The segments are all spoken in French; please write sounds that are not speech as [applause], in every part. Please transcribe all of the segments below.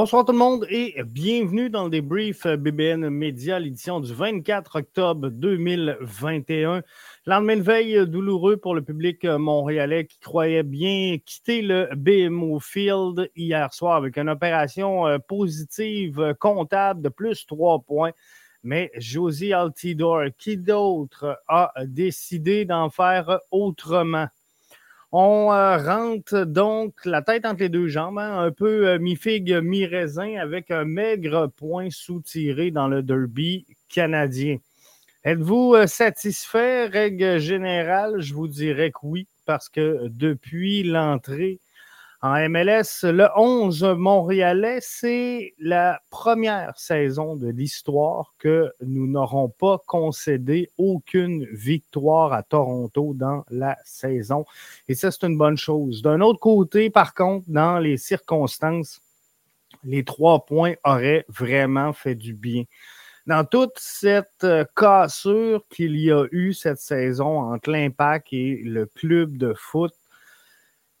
Bonsoir tout le monde et bienvenue dans le débrief BBN Média, l'édition du 24 octobre 2021. Lendemain de veille douloureux pour le public montréalais qui croyait bien quitter le BMO Field hier soir avec une opération euh, positive comptable de plus trois points. Mais Josie Altidor, qui d'autre a décidé d'en faire autrement? On euh, rentre donc la tête entre les deux jambes, hein, un peu euh, mi-figue, mi-raisin, avec un maigre point soutiré dans le derby canadien. Êtes-vous euh, satisfait? Règle générale, je vous dirais que oui, parce que depuis l'entrée en MLS, le 11 montréalais, c'est la première saison de l'histoire que nous n'aurons pas concédé aucune victoire à Toronto dans la saison. Et ça, c'est une bonne chose. D'un autre côté, par contre, dans les circonstances, les trois points auraient vraiment fait du bien. Dans toute cette euh, cassure qu'il y a eu cette saison entre l'Impact et le club de foot,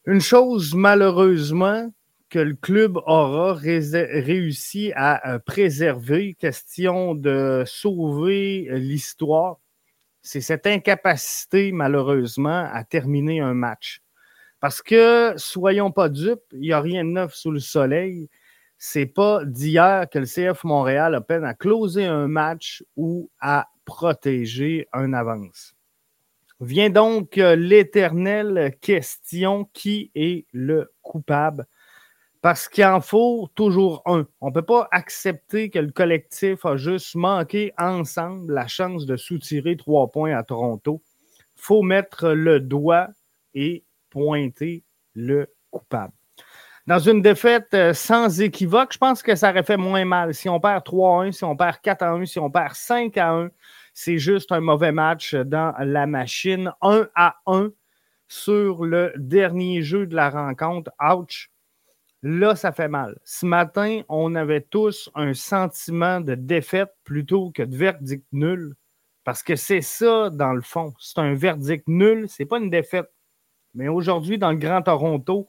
une chose, malheureusement, que le club aura réussi à euh, préserver, question de sauver euh, l'histoire, c'est cette incapacité, malheureusement, à terminer un match. Parce que, soyons pas dupes, il n'y a rien de neuf sous le soleil. C'est pas d'hier que le CF Montréal a peine à closer un match ou à protéger un avance. Vient donc euh, l'éternelle question qui est le coupable? Parce qu'il en faut toujours un. On ne peut pas accepter que le collectif a juste manqué ensemble la chance de soutirer trois points à Toronto. Il faut mettre le doigt et pointer le coupable. Dans une défaite euh, sans équivoque, je pense que ça aurait fait moins mal. Si on perd 3-1, si on perd 4-1, si on perd 5-1, c'est juste un mauvais match dans la machine. 1 à 1 sur le dernier jeu de la rencontre. Ouch! Là, ça fait mal. Ce matin, on avait tous un sentiment de défaite plutôt que de verdict nul. Parce que c'est ça, dans le fond. C'est un verdict nul, c'est pas une défaite. Mais aujourd'hui, dans le Grand Toronto,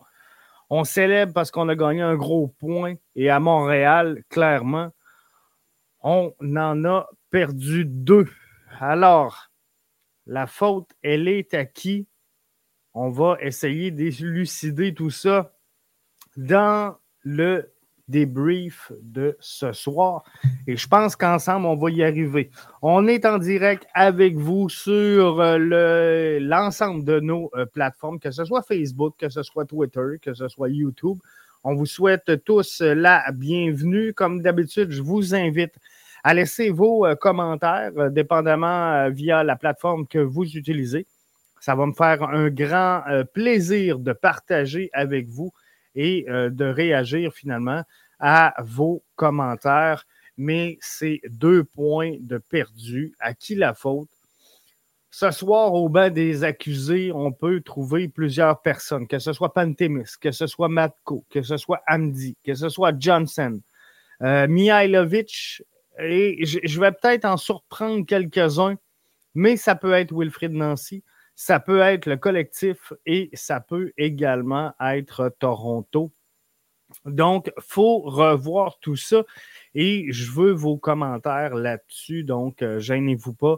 on célèbre parce qu'on a gagné un gros point. Et à Montréal, clairement, on en a perdu deux. Alors, la faute, elle est à qui? On va essayer d'élucider tout ça dans le débrief de ce soir. Et je pense qu'ensemble, on va y arriver. On est en direct avec vous sur euh, l'ensemble de nos euh, plateformes, que ce soit Facebook, que ce soit Twitter, que ce soit YouTube. On vous souhaite tous la bienvenue. Comme d'habitude, je vous invite à laisser vos euh, commentaires, euh, dépendamment euh, via la plateforme que vous utilisez. Ça va me faire un grand plaisir de partager avec vous et de réagir finalement à vos commentaires. Mais c'est deux points de perdu. À qui la faute? Ce soir, au banc des accusés, on peut trouver plusieurs personnes, que ce soit Pantemis, que ce soit Matko, que ce soit Amdi, que ce soit Johnson. Mihailovic et je vais peut-être en surprendre quelques-uns, mais ça peut être Wilfrid Nancy, ça peut être le collectif et ça peut également être Toronto. Donc, faut revoir tout ça et je veux vos commentaires là-dessus. Donc, euh, gênez-vous pas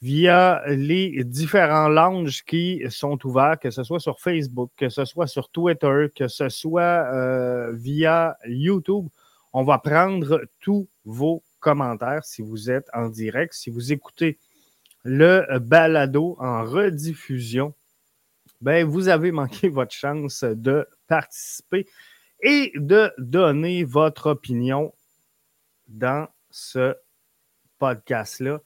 via les différents lounges qui sont ouverts, que ce soit sur Facebook, que ce soit sur Twitter, que ce soit euh, via YouTube. On va prendre tous vos commentaires si vous êtes en direct. Si vous écoutez le balado en rediffusion, ben, vous avez manqué [laughs] votre chance de participer et de donner votre opinion dans ce podcast-là.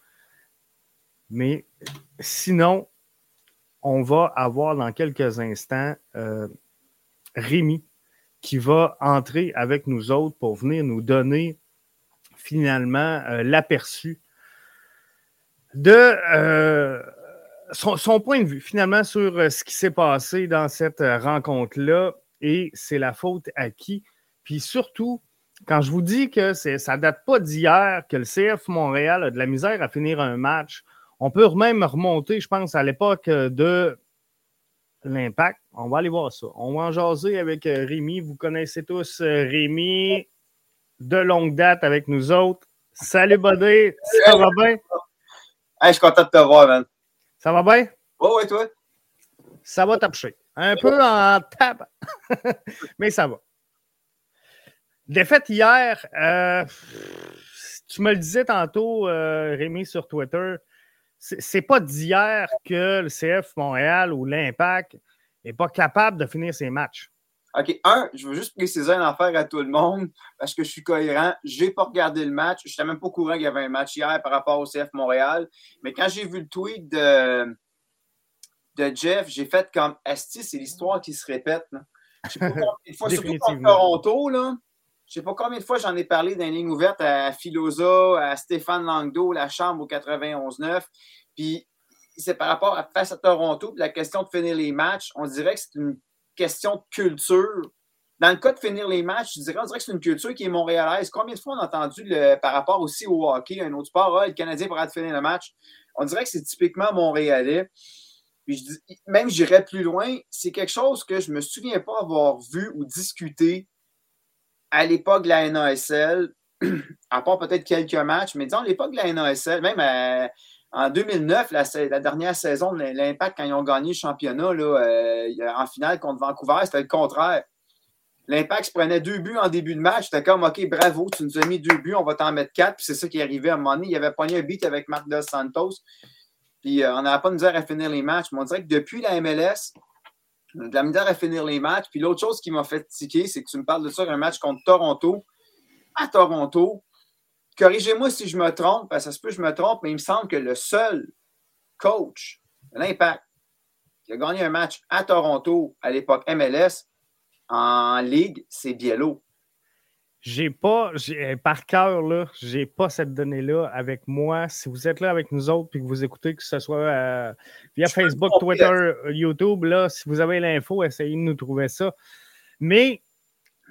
Mais sinon, on va avoir dans quelques instants euh, Rémi qui va entrer avec nous autres pour venir nous donner finalement euh, l'aperçu de euh, son, point de vue finalement sur euh, ce qui s'est passé dans cette rencontre-là et c'est la faute à qui? Puis surtout, quand je vous dis que ça ne date pas d'hier que le CF Montréal a de la misère à finir un match, on peut même remonter, je pense, à l'époque de l'impact. On va aller voir ça. On va en jaser avec Rémi. Vous connaissez tous Rémi. De longue date avec nous autres. Salut, Buddy. Ça va bien? je suis content de te voir, man. Ça va bien? Oui, oui, toi? Ça va taper. Un peu en tape, [laughs] mais ça va. Défaite hier, euh, tu me le disais tantôt, euh, Rémi, sur Twitter, c'est pas d'hier que le CF Montréal ou l'Impact n'est pas capable de finir ses matchs. OK, un, je veux juste préciser une affaire à tout le monde parce que je suis cohérent. Je n'ai pas regardé le match. Je n'étais même pas au courant qu'il y avait un match hier par rapport au CF Montréal. Mais quand j'ai vu le tweet de, de Jeff, j'ai fait comme Asti, c'est l'histoire qui se répète. Je sais pas combien de fois, surtout contre Toronto, là. Je sais pas combien de fois j'en ai parlé dans ligne ouverte à Philosa, à Stéphane Langdo, la Chambre au 91-9. Puis c'est par rapport à face à Toronto, la question de finir les matchs, on dirait que c'est une question de culture. Dans le cas de finir les matchs, je dirais, on dirait que c'est une culture qui est montréalaise. Combien de fois on a entendu le, par rapport aussi au hockey, un autre sport, ah, le Canadien pourra finir le match? On dirait que c'est typiquement montréalais. Même j'irais plus loin, c'est quelque chose que je ne me souviens pas avoir vu ou discuté à l'époque de la NASL, [clears throat] à part peut-être quelques matchs, mais disons à l'époque de la NASL, même à, en 2009, la, dernière saison de l'Impact, quand ils ont gagné le championnat là, euh, en finale contre Vancouver, c'était le contraire. L'Impact se prenait deux buts en début de match. C'était comme, OK, bravo, tu nous as mis deux buts, on va t'en mettre quatre. Puis c'est ça qui est arrivé à un moment donné. Il avait pogné un beat avec Marc Dos Santos. Puis euh, on n'avait pas de misère à finir les matchs. Mais on dirait que depuis la MLS, de la misère à finir les matchs. Puis l'autre chose qui m'a fait tiquer, c'est que tu me parles de ça, un match contre Toronto. À Toronto, corrigez-moi si je me trompe, parce que ça se peut que je me trompe, mais il me semble que le seul coach de l'Impact qui a gagné un match à Toronto à l'époque MLS en Ligue, c'est Biello. J'ai pas, par cœur, là, j'ai pas cette donnée-là avec moi. Si vous êtes là avec nous autres et que vous écoutez, que ce soit euh, via Facebook, Twitter, YouTube, là, si vous avez l'info, essayez de nous trouver ça. Mais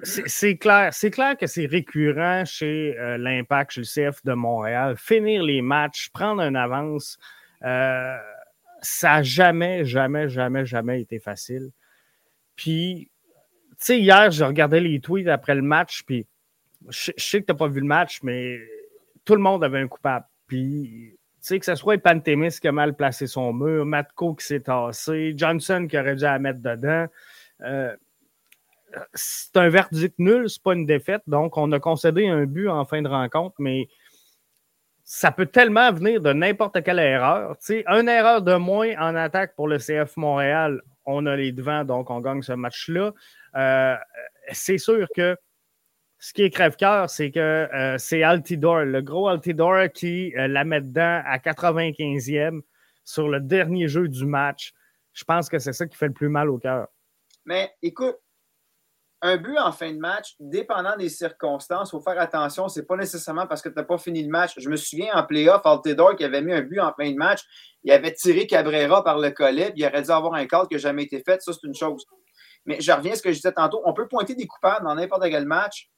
c'est clair, c'est clair que c'est récurrent chez euh, l'Impact, chez le CF de Montréal. Finir les matchs, prendre un avance, euh, ça n'a jamais, jamais, jamais, jamais été facile. Puis, tu sais, hier, j'ai regardé les tweets après le match, puis je, sais que tu n'as pas vu le match, mais tout le monde avait un coupable. Puis, tu sais, que ce soit Pantémis qui a mal placé son mur, Matko qui s'est tassé, Johnson qui aurait dû la mettre dedans. Euh, c'est un verdict nul, c'est pas une défaite. Donc, on a concédé un but en fin de rencontre, mais ça peut tellement venir de n'importe quelle erreur. Tu une erreur de moins en attaque pour le CF Montréal, on a les devants, donc on gagne ce match-là. Euh, c'est sûr que ce qui est crève-cœur, c'est que euh, c'est Altidor, le gros Altidor qui euh, la met dedans à 95e sur le dernier jeu du match. Je pense que c'est ça qui fait le plus mal au cœur. Mais écoute, un but en fin de match, dépendant des circonstances, il faut faire attention. C'est pas nécessairement parce que tu n'as pas fini le match. Je me souviens en playoff, Altidor qui avait mis un but en fin de match, il avait tiré Cabrera par le collet, puis il aurait dû avoir un call qui n'a jamais été fait. Ça, c'est une chose. Mais je reviens à ce que je disais tantôt. On peut pointer des coupables dans n'importe quel match.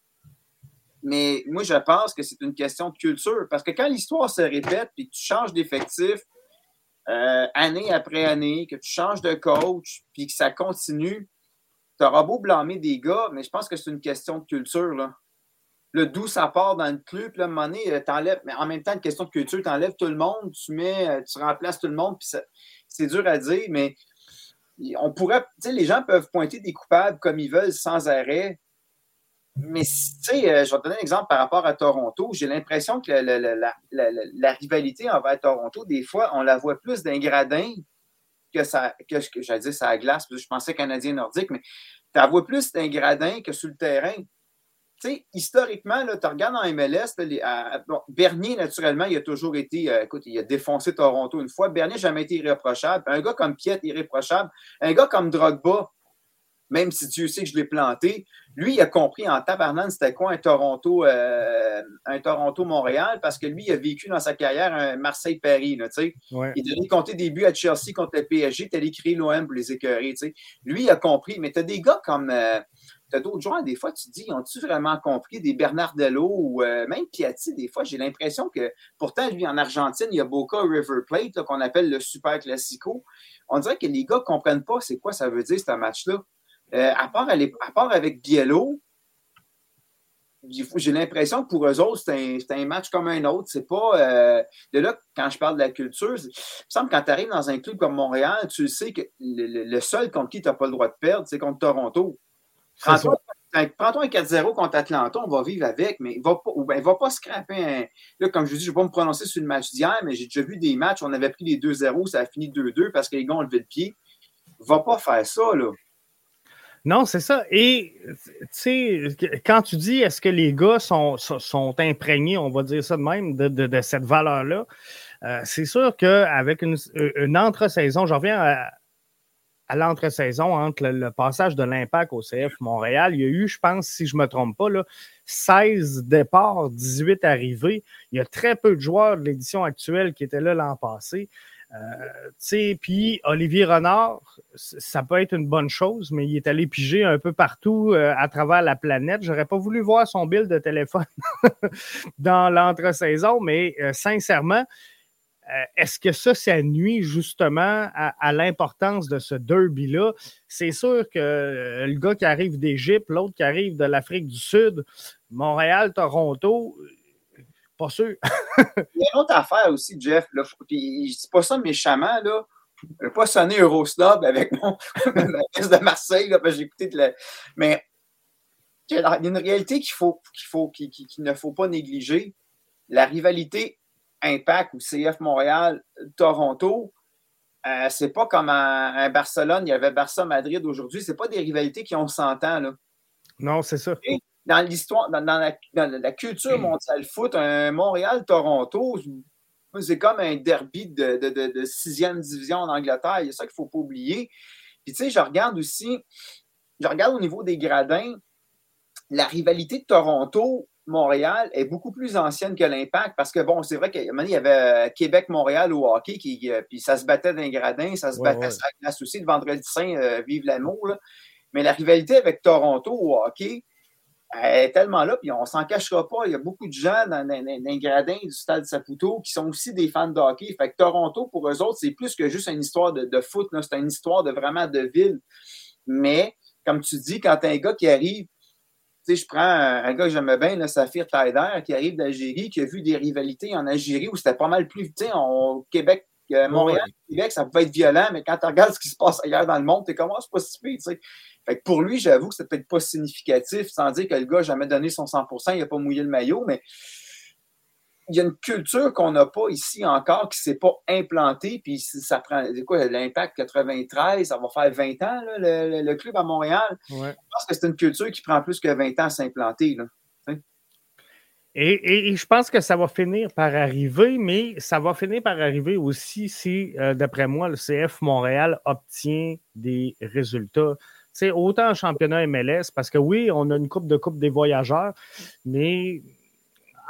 Mais moi, je pense que c'est une question de culture. Parce que quand l'histoire se répète puis que tu changes d'effectif euh, année après année, que tu changes de coach puis que ça continue, tu auras beau blâmer des gars, mais je pense que c'est une question de culture. Là. Le d'où ça part dans le club, là, à un moment donné, euh, t'enlèves, mais en même temps, une question de culture, tu enlèves tout le monde, tu mets, euh, tu remplaces tout le monde, puis c'est dur à dire, mais on pourrait, tu sais, les gens peuvent pointer des coupables comme ils veulent sans arrêt, mais tu sais, euh, je vais te donner un exemple par rapport à Toronto. J'ai l'impression que la, rivalité envers Toronto, des fois, on la voit plus d'un gradin que ça, que, que j'allais glace, je pensais canadien nordique, mais tu vois plus d'un gradin que sur le terrain. Tu sais, historiquement, tu regardes en MLS, Bernier, naturellement, il a toujours été, euh, écoute, il a défoncé Toronto une fois. Bernier n'a jamais été irréprochable. Un gars comme Piet, irréprochable. Un gars comme Drogba, même si Dieu sait que je l'ai planté, lui, il a compris en tabarnane c'était quoi un Toronto, euh, un Toronto-Montréal, parce que lui, il a vécu dans sa carrière un Marseille-Paris. Il a donné compter des buts à Chelsea contre le PSG, tu allé créer l'OM pour les écœurer. Lui, il a compris. Mais tu as des gars comme. Euh, tu as d'autres joueurs, des fois, tu te dis, ont-tu vraiment compris des Bernardello ou euh, même Piatti, des fois, j'ai l'impression que pourtant, lui, en Argentine, il y a Boca River Plate qu'on appelle le Super Classico. On dirait que les gars ne comprennent pas c'est quoi ça veut dire, ce match-là. Euh, à, part avec Biello, j'ai l'impression que pour eux autres, c'est un, match comme un autre. C'est pas. Euh, de là, quand je parle de la culture, il me semble que quand tu arrives dans un club comme Montréal, tu sais que le, seul contre qui tu n'as pas le droit de perdre, c'est contre Toronto. Prends-toi un 4-0 contre Atlanta, on va vivre avec, mais il va pas, ben, va pas scraper un. Là, comme je dis, je ne vais pas me prononcer sur le match d'hier, mais j'ai déjà vu des matchs, on avait pris les 2-0, ça a fini 2-2 parce que les gars ont levé le pied. Il ne va pas faire ça, là. Non, c'est ça. Et tu sais, quand tu dis est-ce que les gars sont, imprégnés, on va dire ça de même, de, cette valeur-là, euh, c'est sûr qu'avec une, une entre-saison, je reviens à, à l'entre-saison entre le, passage de l'Impact au CF Montréal, il y a eu, je pense, si je ne me trompe pas, là, 16 départs, 18 arrivées. Il y a très peu de joueurs de l'édition actuelle qui étaient là l'an passé. Euh, puis Olivier Renard, ça peut être une bonne chose, mais il est allé piger un peu partout euh, à travers la planète. J'aurais pas voulu voir son bill de téléphone [laughs] dans l'entre-saison, mais euh, sincèrement, est-ce que ça, ça nuit justement à, l'importance de ce derby-là? C'est sûr que le gars qui arrive d'Égypte, l'autre qui arrive de l'Afrique du Sud, Montréal, Toronto, pas sûr. [laughs] Il y a une autre affaire aussi, Jeff. Là, puis, je dis pas ça méchamment. Là. Je ne vais pas sonner Eurosnob avec mon [laughs] pièce de Marseille, là, parce que j'ai écouté de la... Mais il y a une réalité qu'il faut, qu'il faut, qu'il, ne faut pas négliger. La rivalité Impact ou CF Montréal, Toronto, euh, c'est pas comme un, Barcelone, il y avait Barça-Madrid aujourd'hui. C'est pas des rivalités qui ont 100 ans. Là. Non, c'est ça dans l'histoire, dans, la, culture mondiale foot, un Montréal-Toronto, c'est comme un derby de, sixième division en Angleterre. Il y a ça qu'il ne faut pas oublier. Puis tu sais, je regarde aussi, je regarde au niveau des gradins, la rivalité de Toronto-Montréal est beaucoup plus ancienne que l'Impact parce que, bon, c'est vrai qu'il y avait Québec-Montréal au hockey, qui, euh, puis ça se battait dans les gradins, ça se battait sur la glace aussi. Le vendredi saint, euh, vive l'amour. Mais la rivalité avec Toronto au hockey, elle est tellement là, puis on s'en cachera pas. Il y a beaucoup de gens dans, les gradins du stade Saputo qui sont aussi des fans de hockey. Fait que Toronto, pour eux autres, c'est plus que juste une histoire de, foot. C'est une histoire de vraiment de ville. Mais, comme tu dis, quand un gars qui arrive, tu sais, je prends un, gars que j'aime bien, là, Saphir Taider, qui arrive d'Algérie, qui a vu des rivalités en Algérie où c'était pas mal plus, tu sais, Québec, Montréal, Québec, ça pouvait être violent, mais quand tu regardes ce qui se passe ailleurs dans le monde, tu comment ah, c'est pas si pire, tu sais pour lui, j'avoue que c'est peut-être pas significatif, sans dire que le gars n'a jamais donné son 100% il n'a pas mouillé le maillot, mais il y a une culture qu'on n'a pas ici encore qui ne s'est pas implantée. Puis ça prend quoi, l'impact 93, ça va faire 20 ans, le, club à Montréal? Je pense que c'est une culture qui prend plus que 20 ans à s'implanter. Et, je pense que ça va finir par arriver, mais ça va finir par arriver aussi si, euh, d'après moi, le CF Montréal obtient des résultats autant en championnat MLS, parce que oui, on a une coupe de coupe des voyageurs, mais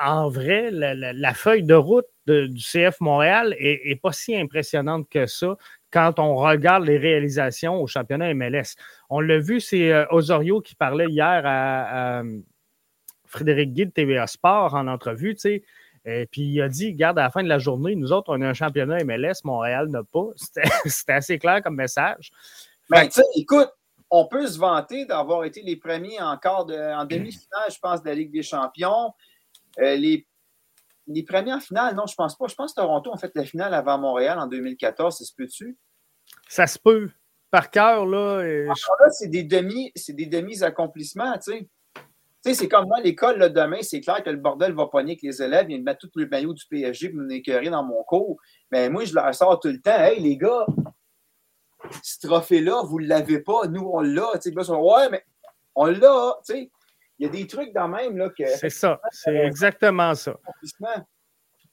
en vrai, la, feuille de route du CF Montréal est, pas si impressionnante que ça quand on regarde les réalisations au championnat MLS. On l'a vu, c'est euh, Osorio qui parlait hier à, Frédéric Guy de TVA Sport en entrevue, tu Et puis il a dit, regarde, à la fin de la journée, nous autres, on a un championnat MLS, Montréal n'a pas. [laughs] C'était assez clair comme message. Mais tu écoute, on peut se vanter d'avoir été les premiers encore de, en demi-finale, je pense, de la Ligue des Champions. Euh, les, les premiers en finale, non, je pense pas. Je pense que Toronto a fait la finale avant Montréal en 2014. Ça se peut-tu? Ça se peut. Par cœur, là. là c'est des demi, c'est des demi-accomplissements, tu sais. Tu sais, c'est comme moi, l'école, demain, c'est clair que le bordel va pogner avec les élèves. Ils viennent mettre tout le maillot du PSG pour me dans mon cours. Mais moi, je leur sors tout le temps. Hey, les gars, ce trophée-là, vous ne l'avez pas, nous, on l'a. Ouais, mais on l'a. Il y a des trucs dans même. Là, que. C'est ça. C'est exactement ça.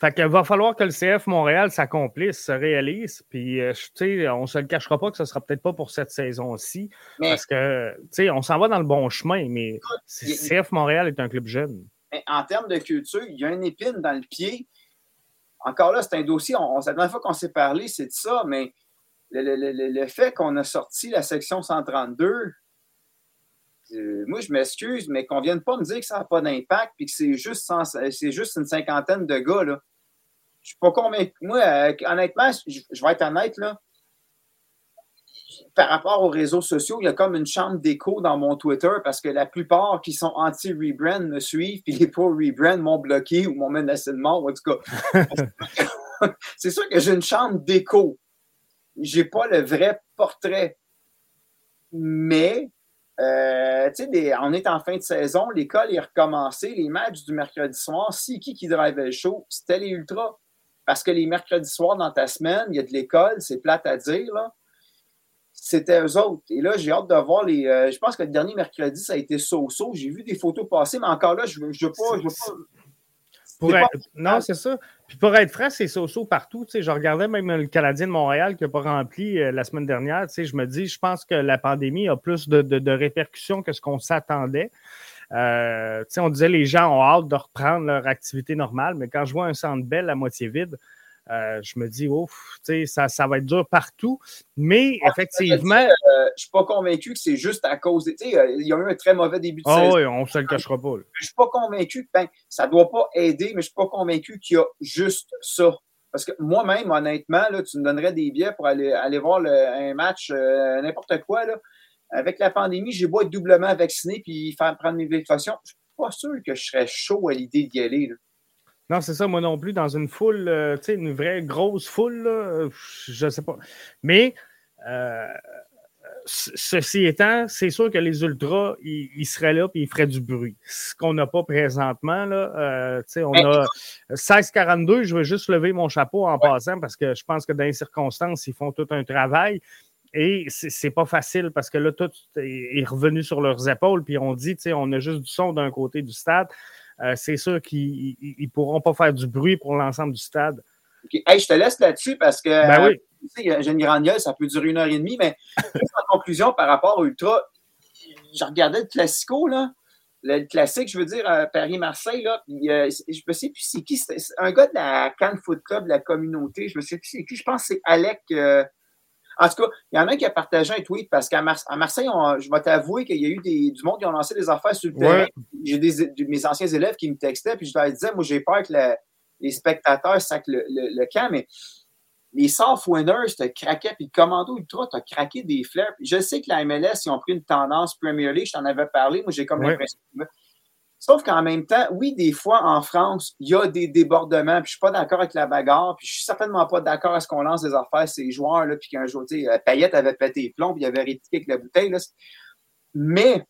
Fait qu'il va falloir que le CF Montréal s'accomplisse, se réalise. Puis, euh, sais, on ne se le cachera pas que ce ne sera peut-être pas pour cette saison-ci. Parce que, tu sais, on s'en va dans le bon chemin, mais le CF Montréal est un club jeune. En termes de culture, il y a une épine dans le pied. Encore là, c'est un dossier. On, la dernière fois qu'on s'est parlé, c'est de ça, mais le, fait qu'on a sorti la section 132, euh, moi, je m'excuse, mais qu'on ne vienne pas me dire que ça n'a pas d'impact et que c'est juste, c'est juste une cinquantaine de gars. Là. Je suis pas convaincu. Moi, euh, honnêtement, je, vais être honnête, là. par rapport aux réseaux sociaux, il y a comme une chambre d'écho dans mon Twitter parce que la plupart qui sont anti-rebrand me suivent, puis les pro-rebrand m'ont bloqué ou m'ont menacé de mort. En tout cas, [laughs] c'est sûr que j'ai une chambre d'écho. J'ai pas le vrai portrait. Mais, euh, on est en fin de saison, l'école est recommencée, les matchs du mercredi soir, si qui qui drivait le show, c'était les Ultras. Parce que les mercredis soirs dans ta semaine, il y a de l'école, c'est plate à dire, là c'était eux autres. Et là, j'ai hâte de voir les. Euh, je pense que le dernier mercredi, ça a été so-so. J'ai vu des photos passer, mais encore là, je ne veux, je veux pas. Je veux pas... Non, c'est ça. Puis pour être frais, c'est so-so partout. Je regardais même le Canadien de Montréal qui n'a pas rempli euh, la semaine dernière. Je me dis, je pense que la pandémie a plus de, répercussions que ce qu'on s'attendait. Euh, on disait les gens ont hâte de reprendre leur activité normale, mais quand je vois un centre belle à moitié vide, euh, je me dis, ouf, ça, ça va être dur partout. Mais effectivement. Euh, je ne suis pas convaincu que c'est juste à cause. sais, il y a eu un très mauvais début de oh, saison. Oui, on ne se le cachera pas. Je ne suis pas convaincu que ben, ça ne doit pas aider, mais je ne suis pas convaincu qu'il y a juste ça. Parce que moi-même, honnêtement, là, tu me donnerais des billets pour aller, aller voir un match, euh, n'importe quoi. Là. Avec la pandémie, j'ai beau être doublement vacciné puis faire prendre mes précautions. Je ne suis pas sûr que je serais chaud à l'idée d'y aller. Là. Non, c'est ça, moi non plus, dans une foule, euh, tu sais, une vraie grosse foule, là, je ne sais pas. Mais euh, ceci étant, c'est sûr que les ultras, ils, seraient là et ils feraient du bruit. Ce qu'on n'a pas présentement, là, euh, tu sais, on a 16-42, je veux juste lever mon chapeau en passant parce que je pense que dans les circonstances, ils font tout un travail. Et c'est pas facile parce que là, tout est revenu sur leurs épaules. Puis on dit, tu sais, on a juste du son d'un côté du stade. Euh, c'est sûr qu'ils ne pourront pas faire du bruit pour l'ensemble du stade. je te laisse là-dessus parce que ben oui. tu sais, j'ai une grande ça peut durer une heure et demie, mais en conclusion, par rapport au Ultra, je regardais le Classico, là. Le classique, je veux dire, euh, Paris-Marseille, là, euh, je me sais plus c'est qui, c'est un gars de la Cannes Foot Club, de la communauté, je me sais plus c'est qui, je pense que c'est Alec, en tout cas, il y en a un qui a partagé un tweet parce qu'à Marseille, je vais t'avouer qu'il y a eu des, du monde qui ont lancé des affaires sur le terrain. J'ai des, mes anciens élèves qui me textaient, puis je leur disais, moi, j'ai peur que les spectateurs sacent le, le, camp, mais les soft winners te craquaient, puis le commando ultra t'a craqué des fleurs. je sais que la MLS, ils ont pris une tendance Premier League, je t'en avais parlé, moi, j'ai comme l'impression Sauf qu'en même temps, oui, des fois, en France, il y a des débordements, puis je suis pas d'accord avec la bagarre, puis je suis certainement pas d'accord à ce qu'on lance des affaires ces joueurs, là, puis qu'un jour, tu sais, euh, Payette avait pété les plombs, puis il avait répliqué avec la bouteille, là. Mais,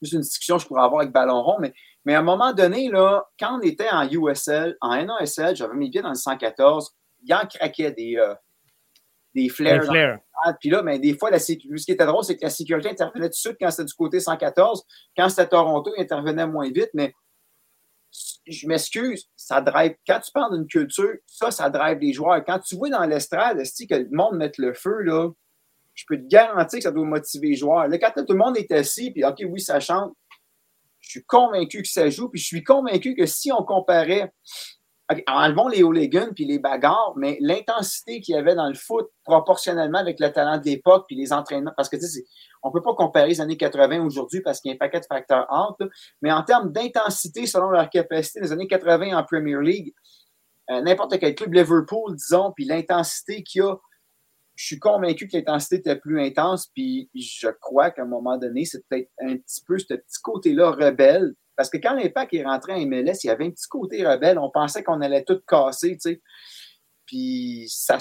c'est une discussion que je pourrais avoir avec Ballon Rond, mais, mais à un moment donné, là, quand on était en USL, en NASL, j'avais mis bien dans le 114, il en craquait des, euh, des flares. Puis là, mais ben, des fois, la ce qui était drôle, c'est que la sécurité intervenait tout de suite quand c'était du côté 114. Quand c'était Toronto, il intervenait moins vite, mais je m'excuse, ça drive. Quand tu parles d'une culture, ça, ça drive les joueurs. Quand tu vois dans l'estrade, que le monde mette le feu, là, je peux te garantir que ça doit motiver les joueurs. Là, quand tout le monde est assis, puis OK, oui, ça chante, je suis convaincu que ça joue, puis je suis convaincu que si on comparait enlevons les hooligans puis les bagarres, mais l'intensité qu'il y avait dans le foot proportionnellement avec le talent de l'époque puis les entraînements, parce que tu on peut pas comparer les années 80 aujourd'hui parce qu'il y a un paquet de facteurs entre, mais en termes d'intensité selon leur capacité, les années 80 en Premier League, euh, n'importe quel club, Liverpool, disons, puis l'intensité qu'il y a, je suis convaincu que l'intensité était plus intense, puis je crois qu'à un moment donné, c'est peut-être un petit peu ce petit côté-là rebelle parce que quand l'Impact est rentré en MLS, il y avait un petit côté rebelle. On pensait qu'on allait tout casser, tu sais. Puis ça,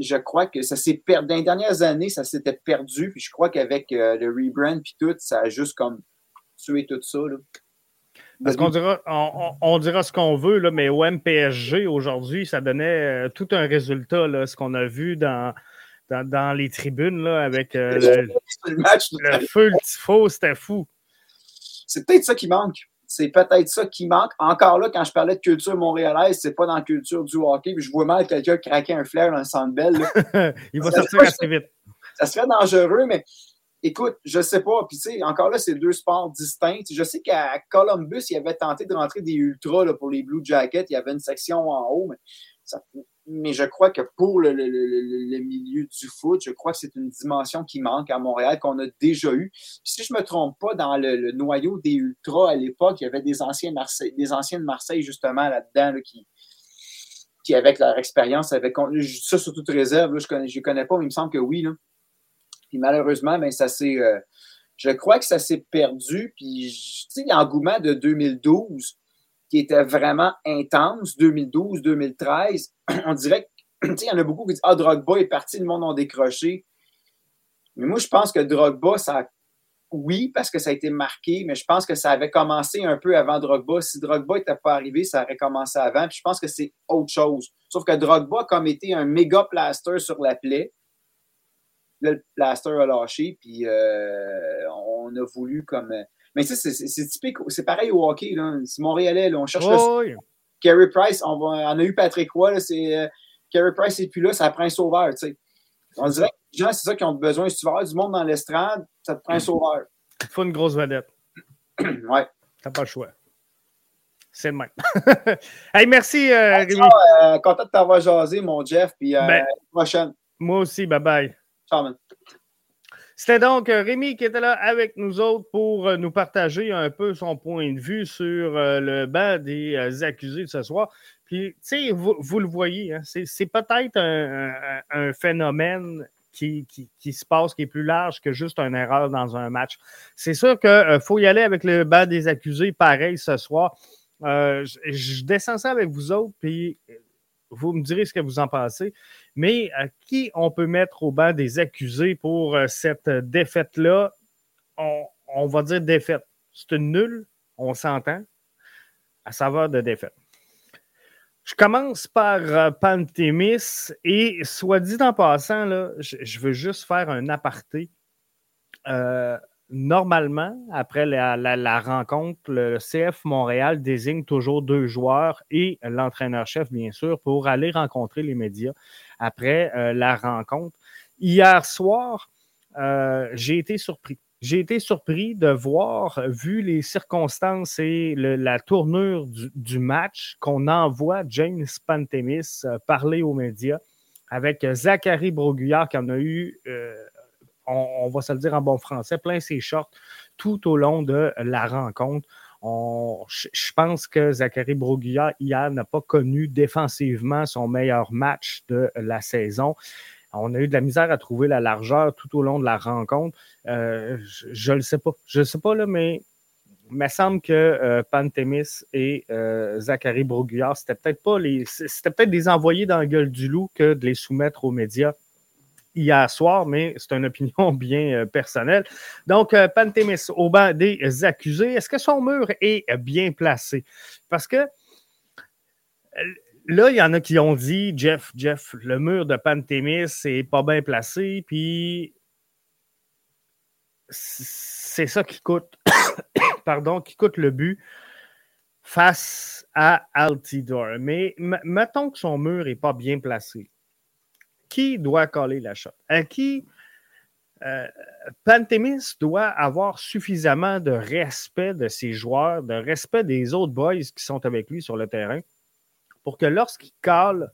je crois que ça s'est perdu. Dans les dernières années, ça s'était perdu. Puis je crois qu'avec euh, le rebrand puis tout, ça a juste comme tué tout ça. Là. Parce qu'on dira, on, dira ce qu'on veut, là, mais au MPSG aujourd'hui, ça donnait euh, tout un résultat, là, ce qu'on a vu dans, dans, les tribunes là, avec euh, le, le, feu, le tifo, c'était fou. C'est peut-être ça qui manque. C'est peut-être ça qui manque. Encore là, quand je parlais de culture montréalaise, c'est pas dans la culture du hockey. je vois mal quelqu'un craquer un flair dans le centre belle. [laughs] Il va sortir assez vite. Ça serait dangereux, mais écoute, je sais pas. Puis, tu sais, encore là, c'est deux sports distincts. Je sais qu'à Columbus, il avait tenté de rentrer des ultras pour les Blue Jackets. Il y avait une section en haut, mais ça, mais je crois que pour le, milieu du foot, je crois que c'est une dimension qui manque à Montréal, qu'on a déjà eu. si je ne me trompe pas, dans le, noyau des Ultras à l'époque, il y avait des anciens Marseille, des anciens de Marseille, justement, là-dedans, qui, qui, avec leur expérience, avec ça sur toute réserve, je ne connais, connais pas, mais il me semble que oui. Puis malheureusement, ben, ça s'est. Euh, je crois que ça s'est perdu. Puis, tu sais, l'engouement de 2012, qui était vraiment intense, 2012-2013, [clears throat] on dirait que, [clears throat] il y en a beaucoup qui disent Ah, Drogba est parti, le monde a décroché. Mais moi, je pense que Drogba, ça oui, parce que ça a été marqué, mais je pense que ça avait commencé un peu avant Drogba. Si Drogba n'était pas arrivé, ça aurait commencé avant. Puis je pense que c'est autre chose. Sauf que Drogba comme été un méga plaster sur la plaie. le plaster a lâché, puis euh, on a voulu comme. Mais tu sais, c'est typique. C'est pareil au hockey. C'est Montréalais. On cherche le. Carey Price, on, on, a eu Patrick Roy. C'est euh, Carey Price et puis là, ça prend un sauveur. On dirait que les gens, c'est ça qu'ils ont besoin. Si tu veux avoir du monde dans l'estrade, ça te prend un sauveur. Il faut une grosse vedette. [clears throat] ouais. T'as pas le choix. C'est le même. [laughs] hey, merci, euh, Rémi. Euh, content de t'avoir jasé, mon Jeff. Puis euh, ben, prochaine. Moi aussi, bye bye. Ciao, man. C'était donc euh, Rémi qui était là avec nous autres pour nous partager un peu son point de vue sur le banc des accusés de ce soir. Puis, tu sais, vous, le voyez, hein, c'est peut-être un, phénomène qui, se passe, qui est plus large que juste une erreur dans un match. C'est sûr qu'il faut y aller avec le banc des accusés pareil ce soir. Euh, je, descends ça avec vous autres, puis vous me direz ce que vous en pensez. Mais euh, qui on peut mettre au banc des accusés pour euh, cette défaite-là? On, va dire défaite. C'est une nulle, on s'entend, à savoir de défaite. Je commence par Pantémis et soit dit en passant, là, je, veux juste faire un aparté normalement, après la, rencontre, le CF Montréal désigne toujours deux joueurs et l'entraîneur-chef, bien sûr, pour aller rencontrer les médias après euh, la rencontre. Hier soir, euh, j'ai été surpris. J'ai été surpris de voir, vu les circonstances et la tournure du, match, qu'on envoie James Pantemis euh, parler aux médias avec Zachary Broguillard qui en a eu on, va se le dire en bon français, plein ses shorts tout au long de la rencontre. je pense que Zachary Broguillard, hier, n'a pas connu défensivement son meilleur match de la saison. On a eu de la misère à trouver la largeur tout au long de la rencontre. Euh, je ne le sais pas. Je ne sais pas, là, mais il me semble que euh, Pantémis et euh, Zachary c'était peut-être pas les. C'était peut-être des envoyés dans la gueule du loup que de les soumettre aux médias hier soir, mais c'est une opinion [laughs] bien euh, personnelle. Donc, euh, Pantémis au banc des accusés, est-ce que son mur est bien placé? Parce que euh, là, il y en a qui ont dit, Jeff, Jeff, le mur de Pantémis n'est pas bien placé, puis c'est ça qui coûte, [coughs] pardon, qui coûte le but face à Altidore. Mais mettons que son mur n'est pas bien placé qui doit coller la shot? À qui euh, Pantémis doit avoir suffisamment de respect de ses joueurs, de respect des autres boys qui sont avec lui sur le terrain, pour que lorsqu'il colle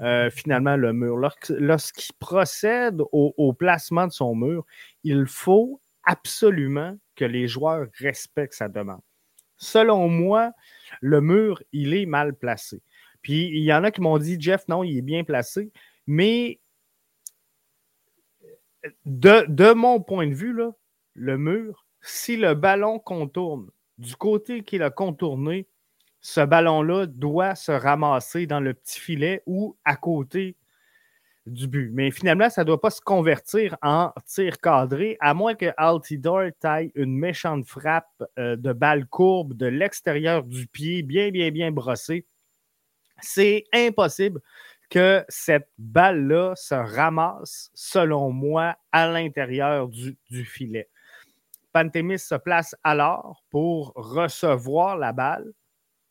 euh, finalement le mur, lorsqu'il procède au, placement de son mur, il faut absolument que les joueurs respectent sa demande. Selon moi, le mur, il est mal placé. Puis il y en a qui m'ont dit, Jeff, non, il est bien placé. Mais de, mon point de vue, le mur, si le ballon contourne du côté qu'il a contourné, ce ballon-là doit se ramasser dans le petit filet ou à côté du but. Mais finalement, ça ne doit pas se convertir en tir cadré, à moins que Altidore taille une méchante frappe euh, de balle courbe de l'extérieur du pied, bien, bien, bien brossée. C'est impossible que cette balle-là se ramasse, selon moi, à l'intérieur du, filet. Pantémis se place alors pour recevoir la balle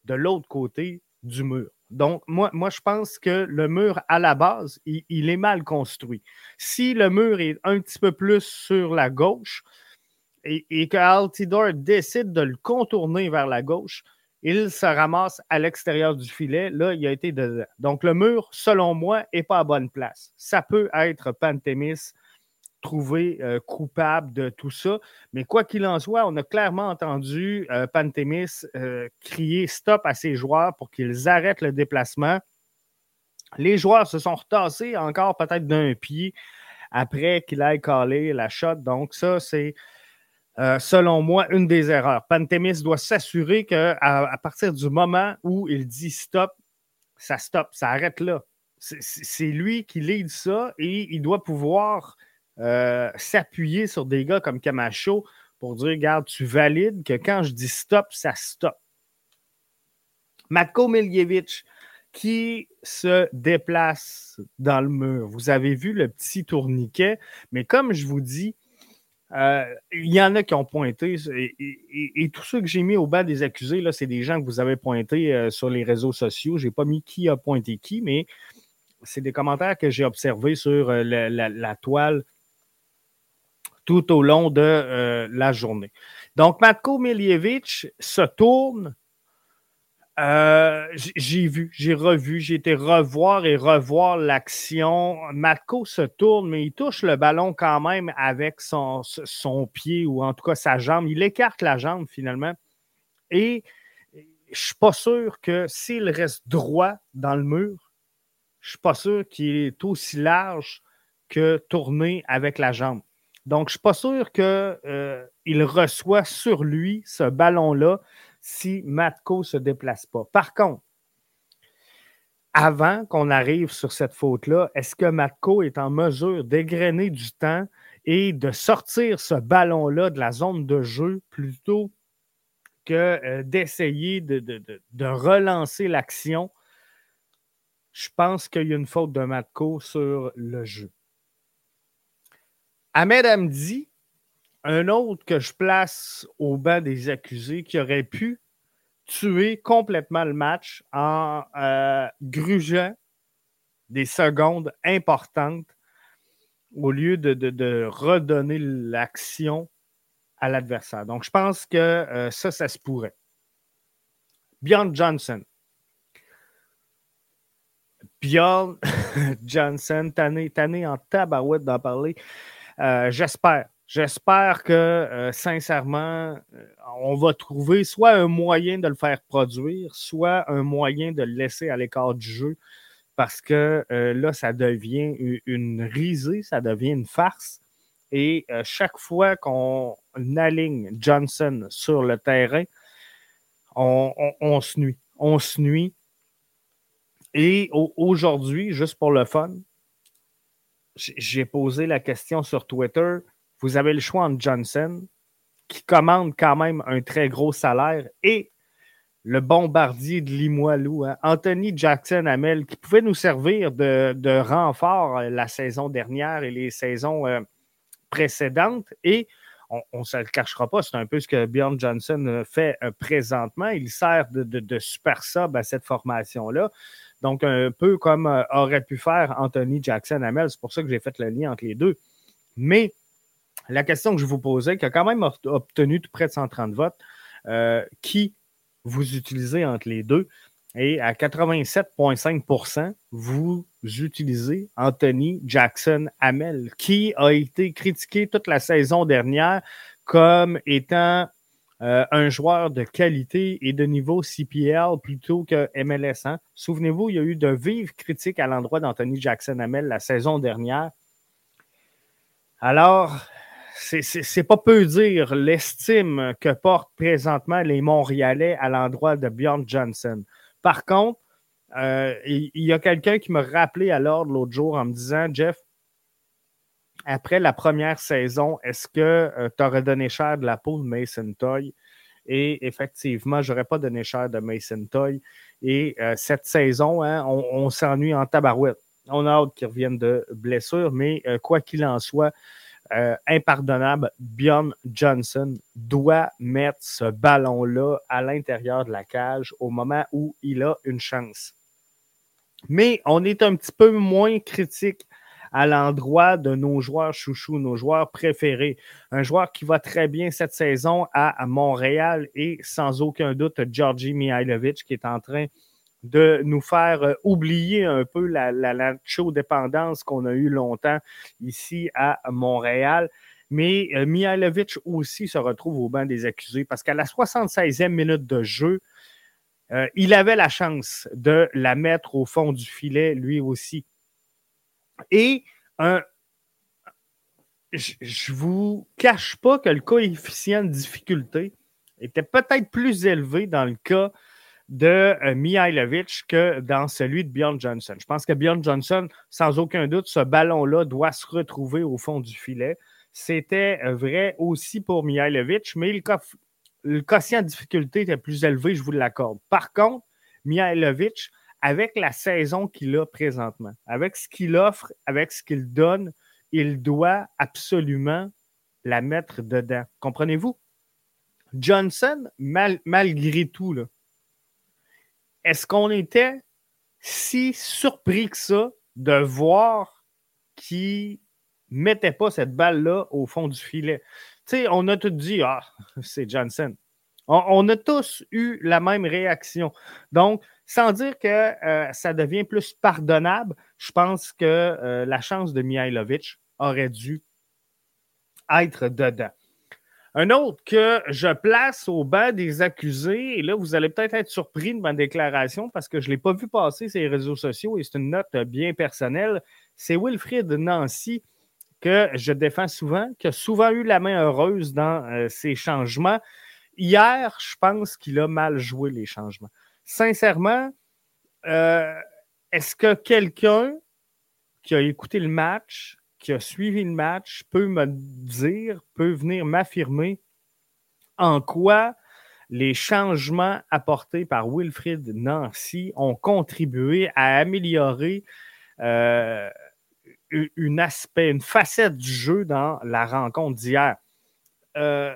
de l'autre côté du mur. Donc, moi, moi, je pense que le mur, à la base, il, est mal construit. Si le mur est un petit peu plus sur la gauche et, et que Altidore décide de le contourner vers la gauche, il se ramasse à l'extérieur du filet. Là, il a été dedans. Donc, le mur, selon moi, n'est pas à bonne place. Ça peut être Pantémis trouvé euh, coupable de tout ça. Mais quoi qu'il en soit, on a clairement entendu euh, Pantémis euh, crier stop à ses joueurs pour qu'ils arrêtent le déplacement. Les joueurs se sont retassés encore peut-être d'un pied après qu'il ait calé la shot. Donc, ça, c'est euh, selon moi, une des erreurs. Pantémis doit s'assurer qu'à à partir du moment où il dit stop, ça stop, ça arrête là. C'est lui qui lead ça et il doit pouvoir euh, s'appuyer sur des gars comme Camacho pour dire Regarde, tu valides que quand je dis stop, ça stop. Matko Miljevic qui se déplace dans le mur. Vous avez vu le petit tourniquet, mais comme je vous dis, euh, il y en a qui ont pointé, et, tous ceux que j'ai mis au bas des accusés, là, c'est des gens que vous avez pointés euh, sur les réseaux sociaux. Je n'ai pas mis qui a pointé qui, mais c'est des commentaires que j'ai observés sur euh, la, toile tout au long de la journée. Donc, Matko Miljevic se tourne euh, j'ai vu, j'ai revu, j'ai été revoir et revoir l'action. Matko se tourne, mais il touche le ballon quand même avec son, pied ou en tout cas sa jambe. Il écarte la jambe finalement. Et je suis pas sûr que s'il reste droit dans le mur, je suis pas sûr qu'il est aussi large que tourné avec la jambe. Donc, je suis pas sûr qu'il euh, reçoit sur lui ce ballon-là si Matko ne se déplace pas. Par contre, avant qu'on arrive sur cette faute-là, est-ce que Matko est en mesure d'égrener du temps et de sortir ce ballon-là de la zone de jeu plutôt que euh, d'essayer de, relancer l'action? Je pense qu'il y a une faute de Matko sur le jeu. Ahmed Amdi, un autre que je place au banc des accusés qui aurait pu tuer complètement le match en euh, grugeant des secondes importantes au lieu de, redonner l'action à l'adversaire. Donc, je pense que euh, ça, ça se pourrait. Bjorn Johnson. Bjorn [laughs] Johnson, tanné, en tabarouette d'en parler. Euh, j'espère J'espère que, euh, sincèrement, euh, on va trouver soit un moyen de le faire produire, soit un moyen de le laisser à l'écart du jeu, parce que euh, là, ça devient une risée, ça devient une farce. Et chaque fois qu'on aligne Johnson sur le terrain, on, on se nuit. On se nuit. Et aujourd'hui, juste pour le fun, j'ai posé la question sur Twitter vous avez le choix entre Johnson, qui commande quand même un très gros salaire, et le bombardier de Limoilou, hein, Anthony Jackson Hamel, qui pouvait nous servir de, renfort euh, la saison dernière et les saisons euh, précédentes. Et on ne se le cachera pas, c'est un peu ce que Bjorn Johnson euh, fait présentement. Il sert de, super sub à cette formation-là. Donc, un peu comme aurait pu faire Anthony Jackson Hamel. C'est pour ça que j'ai fait le lien entre les deux. Mais la question que je vous posais, qui a quand même obtenu tout près de 130 votes, euh, qui vous utilisez entre les deux? Et à 87,5% vous utilisez Anthony Jackson Hamel, qui a été critiqué toute la saison dernière comme étant euh, un joueur de qualité et de niveau CPL plutôt que MLS. Hein? Souvenez-vous, il y a eu de vives critiques à l'endroit d'Anthony Jackson Hamel la saison dernière. Alors, c'est pas peu dire l'estime que portent présentement les Montréalais à l'endroit de Bjorn Johnson. Par contre, euh, il, y a quelqu'un qui me rappelé à l'ordre l'autre jour en me disant Jeff, après la première saison, est-ce que euh, tu aurais donné cher de la peau de Mason Toy? Et effectivement, je n'aurais pas donné cher de Mason Toy. Et euh, cette saison, hein, on, s'ennuie en tabarouette. On a hâte qu'il revienne de blessure, mais quoi qu'il en soit, euh, impardonnable, Bjorn Johnson doit mettre ce ballon-là à l'intérieur de la cage au moment où il a une chance. Mais on est un petit peu moins critique à l'endroit de nos joueurs chouchous, nos joueurs préférés. Un joueur qui va très bien cette saison à Montréal et sans aucun doute Georgi Mihailovic qui est en train de nous faire euh, oublier un peu la, la, qu'on a eue longtemps ici à Montréal. Mais euh, Mihailovic aussi se retrouve au banc des accusés parce qu'à la 76e minute de jeu, euh, il avait la chance de la mettre au fond du filet lui aussi. Et un, je ne vous cache pas que le coefficient de difficulté était peut-être plus élevé dans le cas de euh, Mihailovic que dans celui de Bjorn Johnson. Je pense que Bjorn Johnson, sans aucun doute, ce ballon-là doit se retrouver au fond du filet. C'était euh, vrai aussi pour Mihailovic, mais le, quotient de difficulté était plus élevé, je vous l'accorde. Par contre, Mihailovic, avec la saison qu'il a présentement, avec ce qu'il offre, avec ce qu'il donne, il doit absolument la mettre dedans. Comprenez-vous? Johnson, malgré tout, est-ce qu'on était si surpris que ça de voir qu'il ne mettait pas cette balle-là au fond du filet? Tu sais, on a tout dit, ah, [laughs] c'est Johnson. On, a tous eu la même réaction. Donc, sans dire que euh, ça devient plus pardonnable, je pense que euh, la chance de Mihailovic aurait dû être dedans. Un autre que je place au bas des accusés, et là, vous allez peut-être être surpris de ma déclaration parce que je ne l'ai pas vu passer sur les réseaux sociaux et c'est une note bien personnelle. C'est Wilfried Nancy que je défends souvent, qui a souvent eu la main heureuse dans euh, ces changements. Hier, je pense qu'il a mal joué les changements. Sincèrement, euh, est-ce que quelqu'un qui a écouté le match qui a suivi le match peut me dire, peut venir m'affirmer en quoi les changements apportés par Wilfrid Nancy ont contribué à améliorer euh, une aspect, une facette du jeu dans la rencontre d'hier. Euh,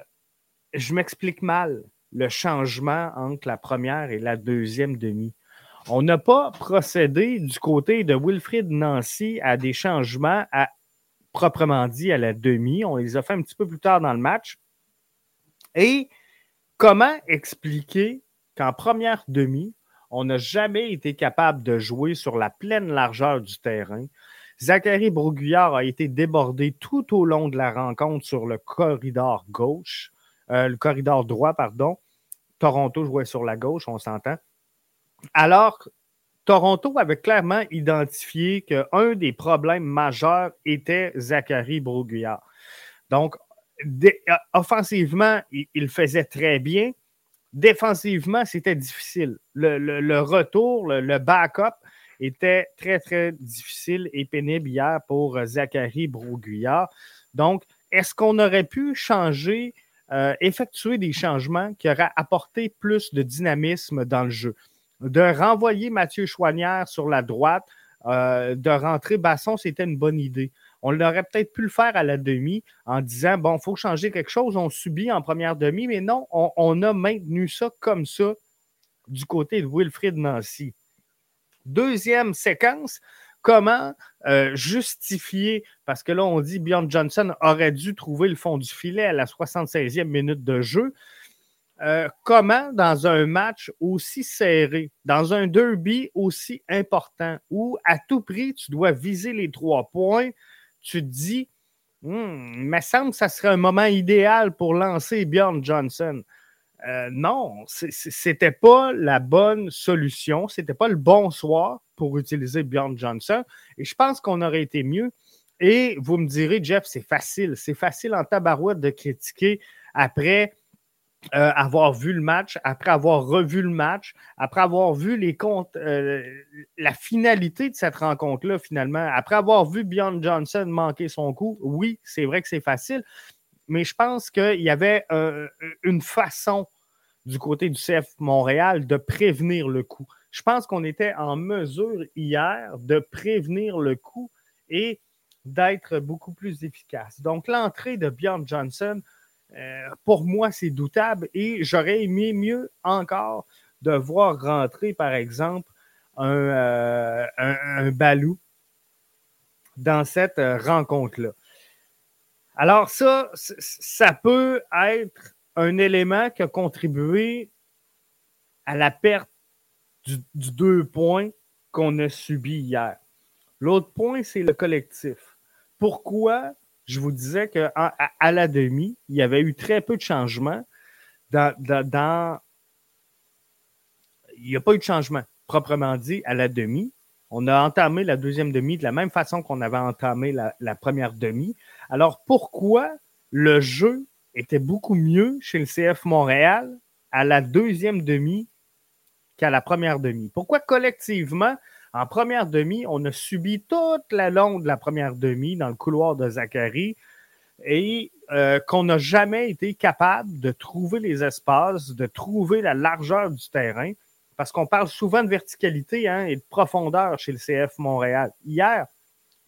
je m'explique mal le changement entre la première et la deuxième demi. On n'a pas procédé du côté de Wilfrid Nancy à des changements à proprement dit à la demi. On les a fait un petit peu plus tard dans le match. Et comment expliquer qu'en première demi, on n'a jamais été capable de jouer sur la pleine largeur du terrain? Zachary Broguillard a été débordé tout au long de la rencontre sur le corridor gauche, euh, le corridor droit, pardon. Toronto jouait sur la gauche, on s'entend. Alors Toronto avait clairement identifié qu'un des problèmes majeurs était Zachary Broguillard. Donc, euh, offensivement, il, faisait très bien. Défensivement, c'était difficile. Le, retour, le, backup était très, très difficile et pénible hier pour Zachary Broguillard. Donc, est-ce qu'on aurait pu changer, euh, effectuer des changements qui auraient apporté plus de dynamisme dans le jeu? De renvoyer Mathieu Chouanière sur la droite, euh, de rentrer Basson, c'était une bonne idée. On aurait peut-être pu le faire à la demi en disant bon, il faut changer quelque chose. On subit en première demi, mais non, on, a maintenu ça comme ça du côté de Wilfrid Nancy. Deuxième séquence, comment euh, justifier, parce que là, on dit Bjorn Johnson aurait dû trouver le fond du filet à la 76e minute de jeu. Euh, comment, dans un match aussi serré, dans un derby aussi important, où à tout prix tu dois viser les trois points, tu te dis, hmm, il me semble que ça serait un moment idéal pour lancer Bjorn Johnson. Euh, non, c'était pas la bonne solution, c'était pas le bon soir pour utiliser Bjorn Johnson. Et je pense qu'on aurait été mieux. Et vous me direz, Jeff, c'est facile. C'est facile en tabarouette de critiquer après euh, avoir vu le match, après avoir revu le match, après avoir vu les comptes, euh, la finalité de cette rencontre-là, finalement, après avoir vu Bjorn Johnson manquer son coup, oui, c'est vrai que c'est facile, mais je pense qu'il y avait euh, une façon du côté du CF Montréal de prévenir le coup. Je pense qu'on était en mesure hier de prévenir le coup et d'être beaucoup plus efficace. Donc, l'entrée de Bjorn Johnson, euh, pour moi, c'est doutable et j'aurais aimé mieux encore de voir rentrer, par exemple, un, euh, Balou dans cette euh, rencontre-là. Alors ça, ça peut être un élément qui a contribué à la perte du, du deux points qu'on a subi hier. L'autre point, c'est le collectif. Pourquoi je vous disais qu'à à, la demi, il y avait eu très peu de changements dans, il n'y a pas eu de changement, proprement dit, à la demi. On a entamé la deuxième demi de la même façon qu'on avait entamé la, première demi. Alors pourquoi le jeu était beaucoup mieux chez le CF Montréal à la deuxième demi qu'à la première demi? Pourquoi collectivement, en première demi, on a subi toute la longue de la première demi dans le couloir de Zachary et euh, qu'on n'a jamais été capable de trouver les espaces, de trouver la largeur du terrain, parce qu'on parle souvent de verticalité hein, et de profondeur chez le CF Montréal. Hier,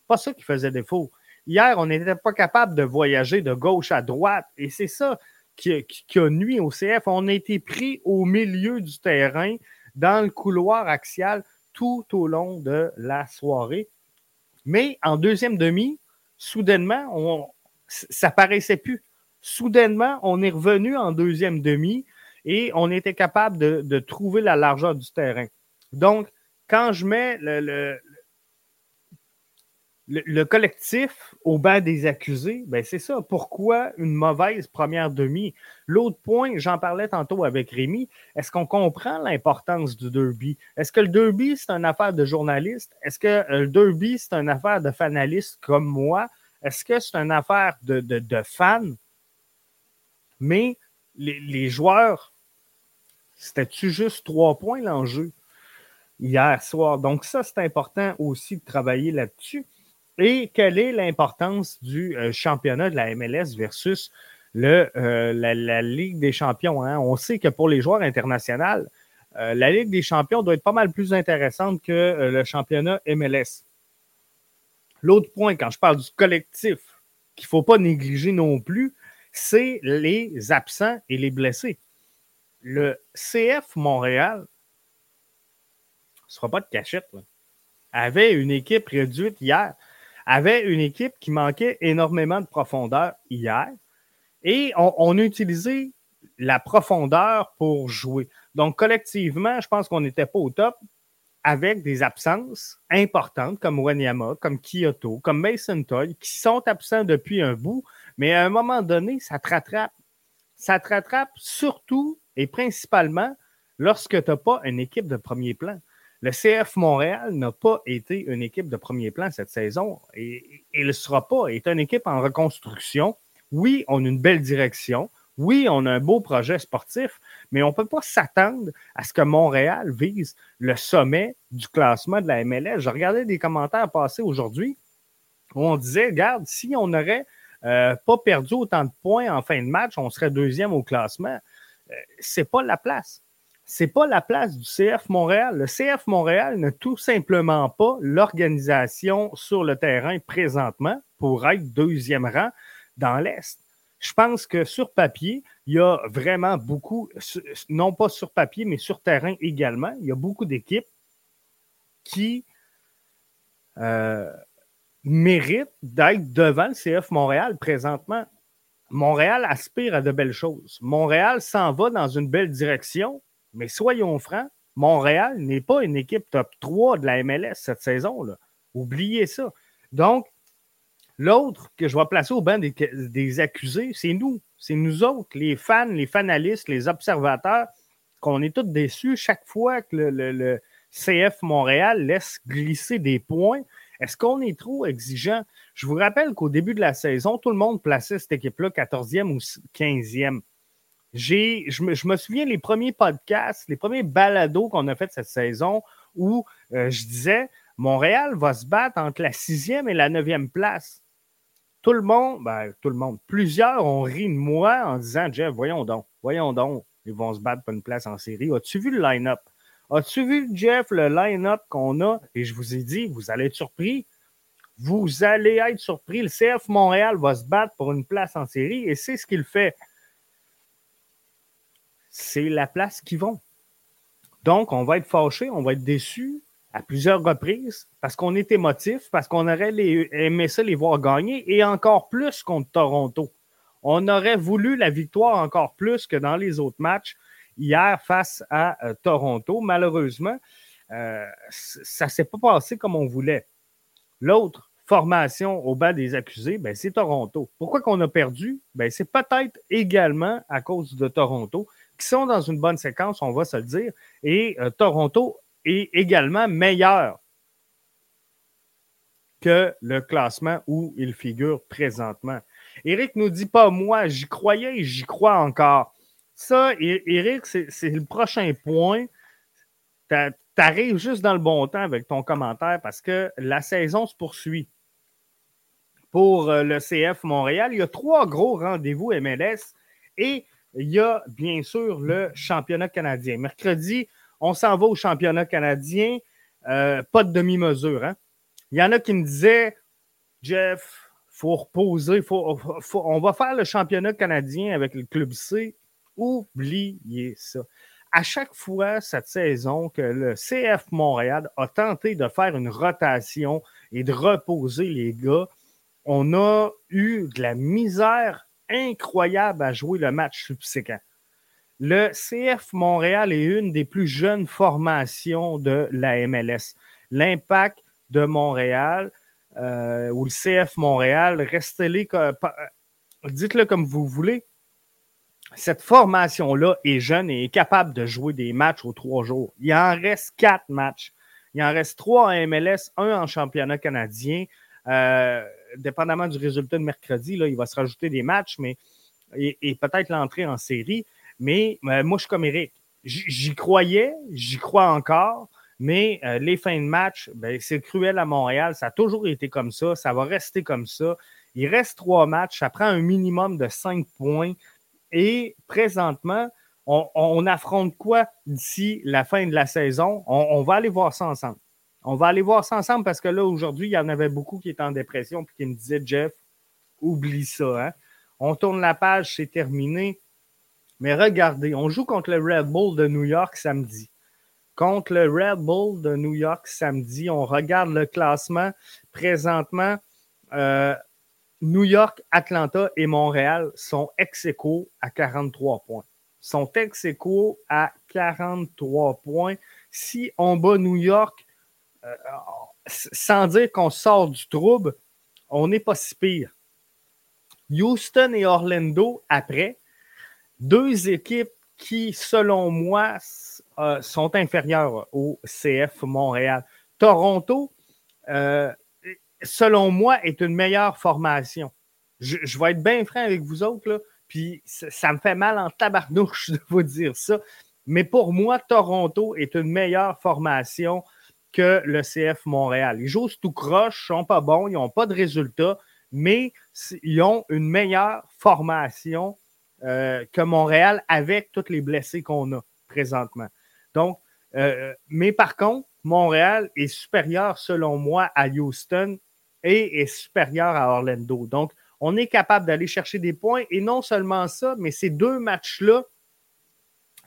pas ça qui faisait défaut. Hier, on n'était pas capable de voyager de gauche à droite, et c'est ça qui, qui, a nuit au CF. On a été pris au milieu du terrain, dans le couloir axial, tout au long de la soirée. Mais en deuxième demi, soudainement, on, ça paraissait plus. Soudainement, on est revenu en deuxième demi et on était capable de, trouver la largeur du terrain. Donc, quand je mets le, le, collectif au bas des accusés, ben c'est ça. Pourquoi une mauvaise première demi? L'autre point, j'en parlais tantôt avec Rémi, est-ce qu'on comprend l'importance du derby? Est-ce que le derby, c'est une affaire de journaliste? Est-ce que euh, le derby, c'est une affaire de fanalistes comme moi? Est-ce que c'est une affaire de, fans? Mais les, joueurs, c'était-tu juste trois points l'enjeu hier soir? Donc, ça, c'est important aussi de travailler là-dessus. Et quelle est l'importance du euh, championnat de la MLS versus euh, la, Ligue des champions? Hein? On sait que pour les joueurs internationaux, euh, la Ligue des champions doit être pas mal plus intéressante que le championnat MLS. L'autre point, quand je parle du collectif, qu'il ne faut pas négliger non plus, c'est les absents et les blessés. Le CF Montréal, ce ne sera pas de cachette, avait une équipe réduite hier, avait une équipe qui manquait énormément de profondeur hier, et on, on a utilisé la profondeur pour jouer. Donc, collectivement, je pense qu'on n'était pas au top avec des absences importantes comme Wanyama, comme Kyoto, comme Mason Toy, qui sont absents depuis un bout, mais à un moment donné, ça te rattrape. Ça te rattrape surtout et principalement lorsque tu n'as pas une équipe de premier plan. Le CF Montréal n'a pas été une équipe de premier plan cette saison et il ne sera pas. Il est une équipe en reconstruction. Oui, on a une belle direction. Oui, on a un beau projet sportif, mais on ne peut pas s'attendre à ce que Montréal vise le sommet du classement de la MLS. Je regardais des commentaires passés aujourd'hui où on disait, regarde, si on n'aurait euh, pas perdu autant de points en fin de match, on serait deuxième au classement. Ce euh, c'est pas la place. C'est pas la place du CF Montréal. Le CF Montréal n'a tout simplement pas l'organisation sur le terrain présentement pour être deuxième rang dans l'Est je pense que sur papier, il y a vraiment beaucoup, non pas sur papier, mais sur terrain également, il y a beaucoup d'équipes qui euh, méritent d'être devant le CF Montréal présentement. Montréal aspire à de belles choses. Montréal s'en va dans une belle direction, mais soyons francs, Montréal n'est pas une équipe top 3 de la MLS cette saison-là. Oubliez ça. Donc, L'autre que je vais placer au banc des, accusés, c'est nous. C'est nous autres, les fans, les fanalistes, les observateurs, qu'on est tous déçus chaque fois que le, CF Montréal laisse glisser des points. Est-ce qu'on est trop exigeant? Je vous rappelle qu'au début de la saison, tout le monde plaçait cette équipe-là 14e ou 15e. Je me, je me souviens les premiers podcasts, les premiers balados qu'on a fait cette saison où euh, je disais Montréal va se battre entre la sixième et la neuvième place tout le monde, ben, tout le monde, plusieurs ont ri de moi en disant Jeff, voyons donc, voyons donc, ils vont se battre pour une place en série. As-tu vu le line-up? As-tu vu, Jeff, le line-up qu'on a? Et je vous ai dit, vous allez être surpris. Vous allez être surpris. Le CF Montréal va se battre pour une place en série et c'est ce qu'il fait. C'est la place qu'ils vont. Donc, on va être fâché, on va être déçu, à plusieurs reprises parce qu'on est émotif, parce qu'on aurait aimé ça les voir gagner et encore plus contre Toronto. On aurait voulu la victoire encore plus que dans les autres matchs hier face à euh, Toronto. Malheureusement, euh, ça ne s'est pas passé comme on voulait. L'autre formation au bas des accusés, ben, c'est Toronto. Pourquoi qu'on a perdu? Ben, c'est peut-être également à cause de Toronto, qui sont dans une bonne séquence, on va se le dire. Et euh, Toronto est également meilleur que le classement où il figure présentement. Éric nous dit pas moi, j'y croyais et j'y crois encore. Ça, Éric, c'est le prochain point. Tu arrives juste dans le bon temps avec ton commentaire parce que la saison se poursuit. Pour euh, le CF Montréal, il y a trois gros rendez-vous MLS et il y a bien sûr le championnat canadien. Mercredi, on s'en va au championnat canadien, euh, pas de demi-mesure. Hein? Il y en a qui me disaient, Jeff, faut reposer, faut, on va faire le championnat canadien avec le club C. Oubliez ça. À chaque fois cette saison que le CF Montréal a tenté de faire une rotation et de reposer les gars, on a eu de la misère incroyable à jouer le match subséquent. Le CF Montréal est une des plus jeunes formations de la MLS. L'impact de Montréal euh, ou le CF Montréal, restez-les, euh, dites-le comme vous voulez. Cette formation-là est jeune et est capable de jouer des matchs aux trois jours. Il en reste quatre matchs. Il en reste trois en MLS, un en championnat canadien. Euh, dépendamment du résultat de mercredi, là, il va se rajouter des matchs, mais et, peut-être l'entrée en série. Mais moi, je suis comme Eric. J'y croyais, j'y crois encore. Mais euh, les fins de match, ben, c'est cruel à Montréal. Ça a toujours été comme ça. Ça va rester comme ça. Il reste trois matchs. Ça prend un minimum de cinq points. Et présentement, on, affronte quoi d'ici la fin de la saison? On, va aller voir ça ensemble. On va aller voir ça ensemble parce que là, aujourd'hui, il y en avait beaucoup qui étaient en dépression et qui me disaient, Jeff, oublie ça. Hein? On tourne la page, c'est terminé. Mais regardez, on joue contre le Red Bull de New York samedi contre le Red Bull de New York samedi. On regarde le classement. Présentement, euh, New York, Atlanta et Montréal sont ex à 43 points. Sont ex à 43 points. Si on bat New York, euh, sans dire qu'on sort du trouble, on n'est pas si pire. Houston et Orlando, après, deux équipes qui, selon moi, euh, sont inférieurs au CF Montréal. Toronto, euh, selon moi, est une meilleure formation. Je, vais être bien franc avec vous autres, puis ça, me fait mal en tabarnouche [laughs] de vous dire ça. Mais pour moi, Toronto est une meilleure formation que le CF Montréal. Ils jouent tout croche, ils sont pas bons, ils n'ont pas de résultats, mais ils ont une meilleure formation euh, que Montréal avec tous les blessés qu'on a présentement. Donc, euh, mais par contre, Montréal est supérieur, selon moi, à Houston et est supérieur à Orlando. Donc, on est capable d'aller chercher des points. Et non seulement ça, mais ces deux matchs-là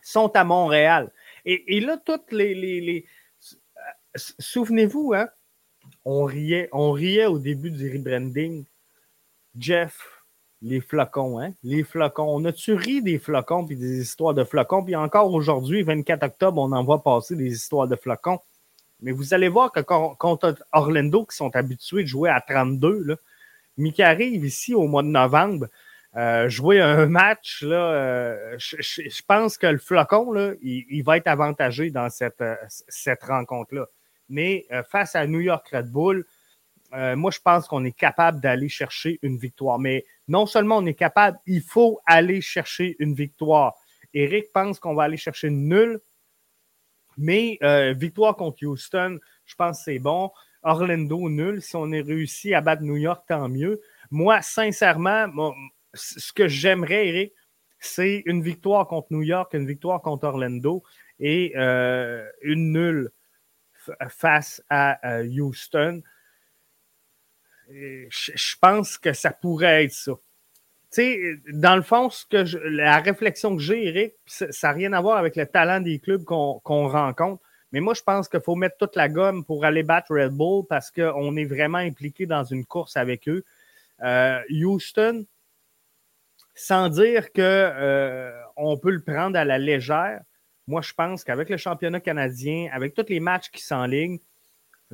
sont à Montréal. Et, là, toutes les, Souvenez-vous, hein, on riait, au début du rebranding. Jeff, les flocons, hein? Les flocons. On a-tu ri des flocons puis des histoires de flocons? Puis encore aujourd'hui, 24 octobre, on en voit passer des histoires de flocons. Mais vous allez voir que contre Orlando, qui sont habitués de jouer à 32, là, qui arrive ici au mois de novembre, euh, jouer un match, euh, je, pense que le flocon, il, va être avantagé dans cette, euh, cette rencontre-là. Mais face à New York Red Bull, moi, je pense qu'on est capable d'aller chercher une victoire. Mais non seulement on est capable, il faut aller chercher une victoire. Eric pense qu'on va aller chercher une nulle, mais euh, victoire contre Houston, je pense que c'est bon. Orlando, nul. Si on est réussi à battre New York, tant mieux. Moi, sincèrement, ce que j'aimerais, Eric, c'est une victoire contre New York, une victoire contre Orlando et euh, une nulle face à euh, Houston je pense que ça pourrait être ça. Tu sais, dans le fond, ce que la réflexion que j'ai, Eric, ça n'a rien à voir avec le talent des clubs qu'on rencontre. Mais moi, je pense qu'il faut mettre toute la gomme pour aller battre Red Bull parce qu'on est vraiment impliqué dans une course avec eux. Euh, Houston, sans dire qu'on euh, peut le prendre à la légère, moi, je pense qu'avec le championnat canadien, avec tous les matchs qui s'enlignent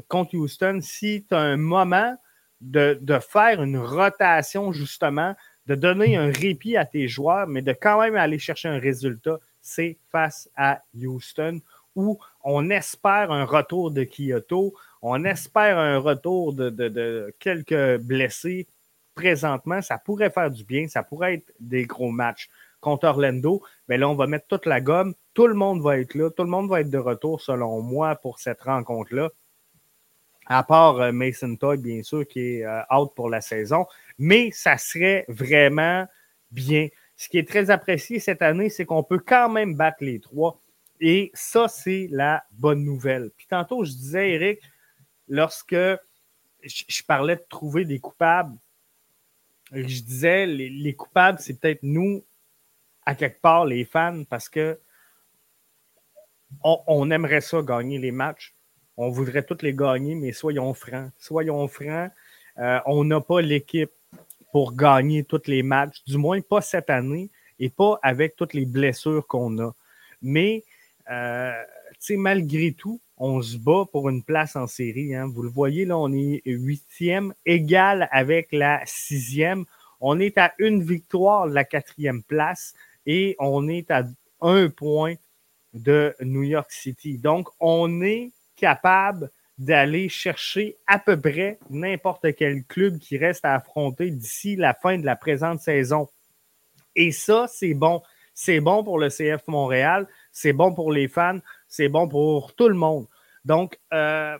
contre Houston, si tu as un moment de, faire une rotation, justement, de donner un répit à tes joueurs, mais de quand même aller chercher un résultat, c'est face à Houston, où on espère un retour de Kyoto, On espère un retour de, quelques blessés présentement. Ça pourrait faire du bien. Ça pourrait être des gros matchs contre Orlando. Mais là, on va mettre toute la gomme. Tout le monde va être là. Tout le monde va être de retour, selon moi, pour cette rencontre-là. À part euh, Mason Todd, bien sûr, qui est euh, out pour la saison. Mais ça serait vraiment bien. Ce qui est très apprécié cette année, c'est qu'on peut quand même battre les trois. Et ça, c'est la bonne nouvelle. Puis tantôt, je disais, Eric, lorsque je, parlais de trouver des coupables, je disais, les, coupables, c'est peut-être nous, à quelque part, les fans, parce que on, aimerait ça gagner les matchs. On voudrait tous les gagner, mais soyons francs. Soyons francs, euh, on n'a pas l'équipe pour gagner tous les matchs, du moins pas cette année et pas avec toutes les blessures qu'on a. Mais, euh, malgré tout, on se bat pour une place en série. Hein. Vous le voyez, là, on est huitième, égal avec la sixième. On est à une victoire de la quatrième place et on est à un point de New York City. Donc, on est capable d'aller chercher à peu près n'importe quel club qui reste à affronter d'ici la fin de la présente saison. Et ça, c'est bon. C'est bon pour le CF Montréal, c'est bon pour les fans, c'est bon pour tout le monde. Donc, euh,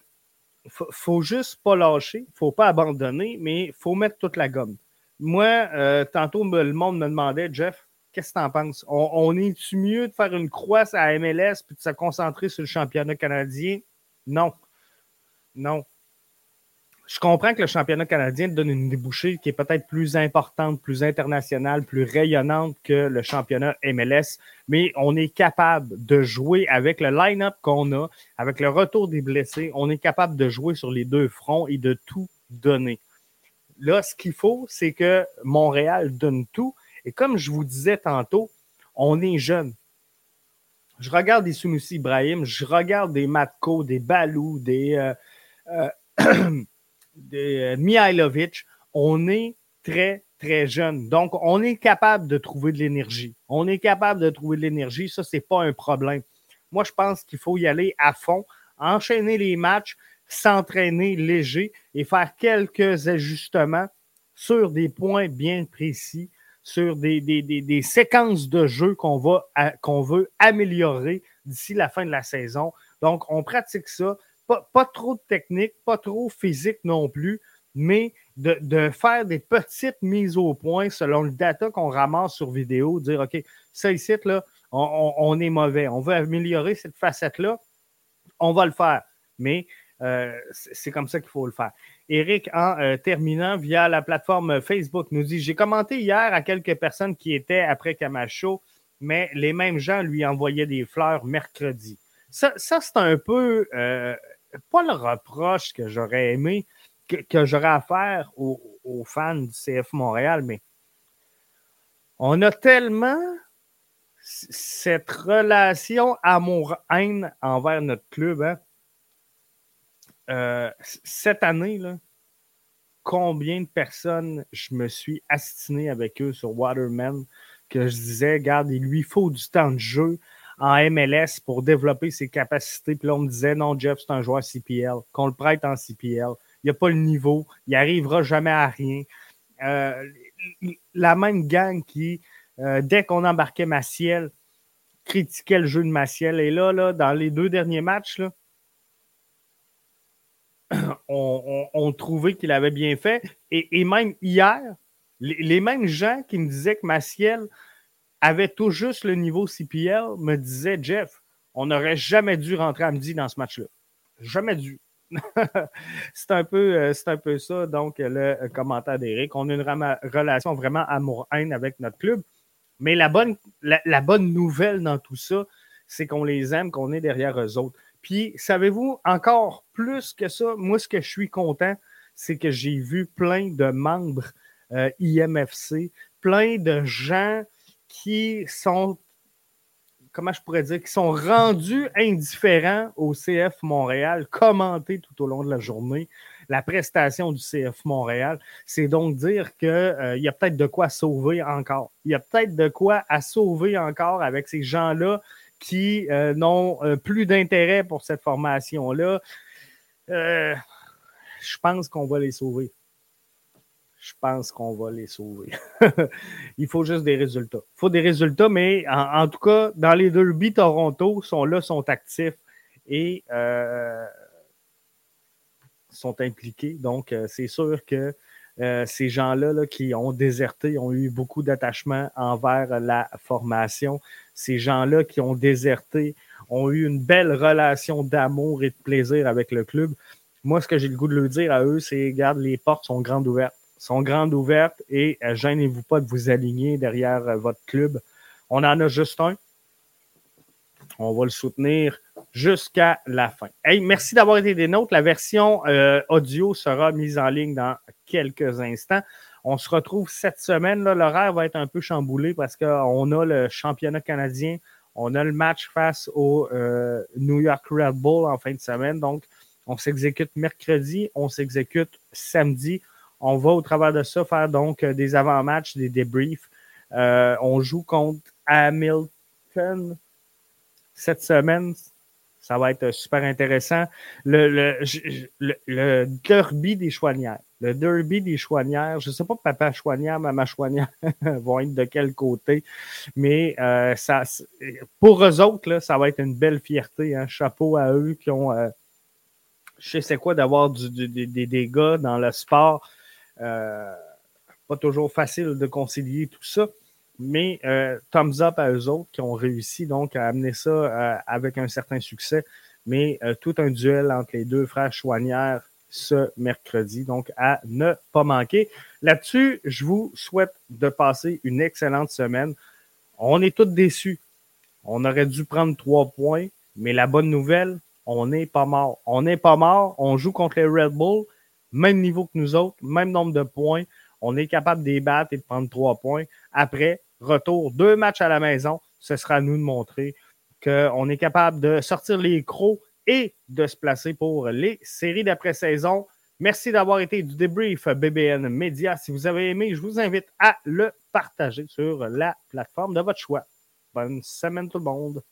faut, faut, juste pas lâcher, faut pas abandonner, mais faut mettre toute la gomme. Moi, euh, tantôt, le monde me demandait, Jeff, qu'est-ce que tu en penses? On, est-tu mieux de faire une croix à MLS puis de se concentrer sur le championnat canadien? Non. Non je comprends que le championnat canadien donne une débouchée qui est peut-être plus importante, plus internationale, plus rayonnante que le championnat MLS, mais on est capable de jouer avec le line-up qu'on a, avec le retour des blessés, on est capable de jouer sur les deux fronts et de tout donner. Là, ce qu'il faut, c'est que Montréal donne tout. Et comme je vous disais tantôt, on est jeune. Je regarde des Sunusi Ibrahim, je regarde des Matko, des Balou, des. Euh, euh, [clears throat] de Mihailovic, on est très, très jeune. Donc, on est capable de trouver de l'énergie. On est capable de trouver de l'énergie. Ça, ce n'est pas un problème. Moi, je pense qu'il faut y aller à fond, enchaîner les matchs, s'entraîner léger et faire quelques ajustements sur des points bien précis, sur des, des, séquences de jeu qu'on veut améliorer d'ici la fin de la saison. Donc, on pratique ça pas, trop de technique, pas trop physique non plus, mais de, faire des petites mises au point selon le data qu'on ramasse sur vidéo, dire OK, ça ici, là, on, est mauvais, on veut améliorer cette facette-là, on va le faire. Mais euh, c'est comme ça qu'il faut le faire. Eric, en euh, terminant via la plateforme Facebook, nous dit J'ai commenté hier à quelques personnes qui étaient après Camacho, mais les mêmes gens lui envoyaient des fleurs mercredi. Ça, c'est un peu euh, pas le reproche que j'aurais aimé, que, j'aurais à faire aux, fans du CF Montréal, mais on a tellement cette relation amour-haine envers notre club. Hein. Euh, cette année, là, combien de personnes je me suis astiné avec eux sur Waterman que je disais, regarde, il lui faut du temps de jeu en MLS pour développer ses capacités. Puis là, on me disait, non, Jeff, c'est un joueur CPL, qu'on le prête en CPL. Il n'y a pas le niveau, il n'arrivera jamais à rien. Euh, la même gang qui, euh, dès qu'on embarquait Maciel, critiquait le jeu de Maciel. Et là, là dans les deux derniers matchs, là, on, trouvait qu'il avait bien fait. Et, même hier, les, mêmes gens qui me disaient que Maciel avait tout juste le niveau CPL, me disait Jeff, on n'aurait jamais dû rentrer à midi dans ce match-là. Jamais dû. [laughs] c'est un, peu, euh, un peu ça, donc, le commentaire d'Éric. On a une relation vraiment amour-haine avec notre club. Mais la bonne, la, bonne nouvelle dans tout ça, c'est qu'on les aime, qu'on est derrière eux autres. Puis, savez-vous, encore plus que ça, moi, ce que je suis content, c'est que j'ai vu plein de membres euh, IMFC, plein de gens qui sont, comment je pourrais dire, qui sont rendus indifférents au CF Montréal, commentés tout au long de la journée la prestation du CF Montréal. C'est donc dire qu'il euh, y a peut-être de quoi sauver encore. Il y a peut-être de quoi à sauver encore avec ces gens-là qui euh, n'ont euh, plus d'intérêt pour cette formation-là. Euh, je pense qu'on va les sauver. Je pense qu'on va les sauver. [laughs] Il faut juste des résultats. Il faut des résultats, mais en, tout cas, dans les derby Toronto, sont là, sont actifs et euh, sont impliqués. Donc, c'est sûr que euh, ces gens-là qui ont déserté ont eu beaucoup d'attachement envers la formation. Ces gens-là qui ont déserté ont eu une belle relation d'amour et de plaisir avec le club. Moi, ce que j'ai le goût de leur dire à eux, c'est regarde, les portes sont grandes ouvertes. Sont grandes ouvertes et euh, gênez-vous pas de vous aligner derrière euh, votre club. On en a juste un. On va le soutenir jusqu'à la fin. Hey, merci d'avoir été des nôtres. La version audio sera mise en ligne dans quelques instants. On se retrouve cette semaine. L'horaire va être un peu chamboulé parce qu'on a le championnat canadien, on a le match face au euh, New York Red Bull en fin de semaine. Donc, on s'exécute mercredi, on s'exécute samedi. On va au travers de ça faire donc des avant-matchs, des débriefs. Euh, on joue contre Hamilton cette semaine. Ça va être super intéressant. Le, le, le, derby des chouanières. Le derby des chouanières. Je ne sais pas papa chouanière, maman chouanière [laughs] vont être de quel côté. Mais euh, ça, pour eux autres, là, ça va être une belle fierté. Hein. Chapeau à eux qui ont. Euh, je sais quoi d'avoir des dégâts dans le sport. Euh, pas toujours facile de concilier tout ça. Mais euh, thumbs up à eux autres qui ont réussi donc à amener ça euh, avec un certain succès. Mais euh, tout un duel entre les deux frères Chouanières ce mercredi, donc à ne pas manquer. Là-dessus, je vous souhaite de passer une excellente semaine. On est tous déçus. On aurait dû prendre trois points, mais la bonne nouvelle, on n'est pas mort. On n'est pas mort. On joue contre les Red Bull, même niveau que nous autres, même nombre de points. On est capable de et de prendre trois points. Après, retour, deux matchs à la maison. Ce sera à nous de montrer qu'on est capable de sortir les crocs et de se placer pour les séries d'après-saison. Merci d'avoir été du débrief BBN Media. Si vous avez aimé, je vous invite à le partager sur la plateforme de votre choix. Bonne semaine tout le monde.